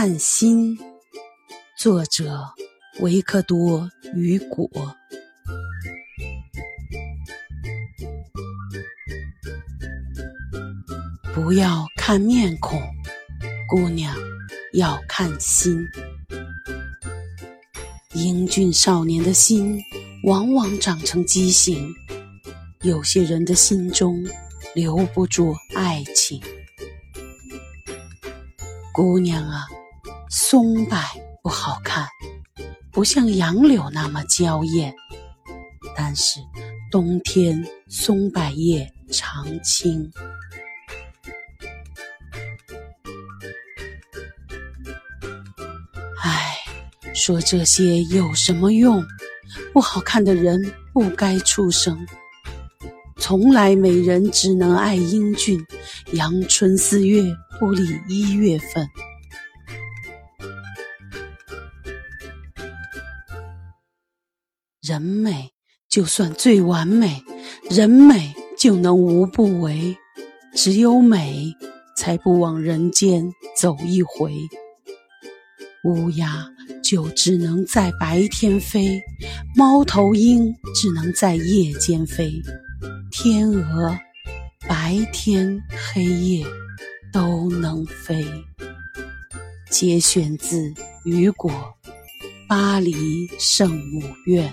看心，作者维克多·雨果。不要看面孔，姑娘，要看心。英俊少年的心，往往长成畸形。有些人的心中留不住爱情。姑娘啊，松柏不好看，不像杨柳那么娇艳。但是冬天松柏叶常青。唉，说这些有什么用？不好看的人不该出生。从来美人只能爱英俊，阳春四月不理一月份。人美就算最完美，人美就能无不为。只有美，才不往人间走一回。乌鸦就只能在白天飞，猫头鹰只能在夜间飞。天鹅，白天黑夜都能飞。节选自雨果《巴黎圣母院》。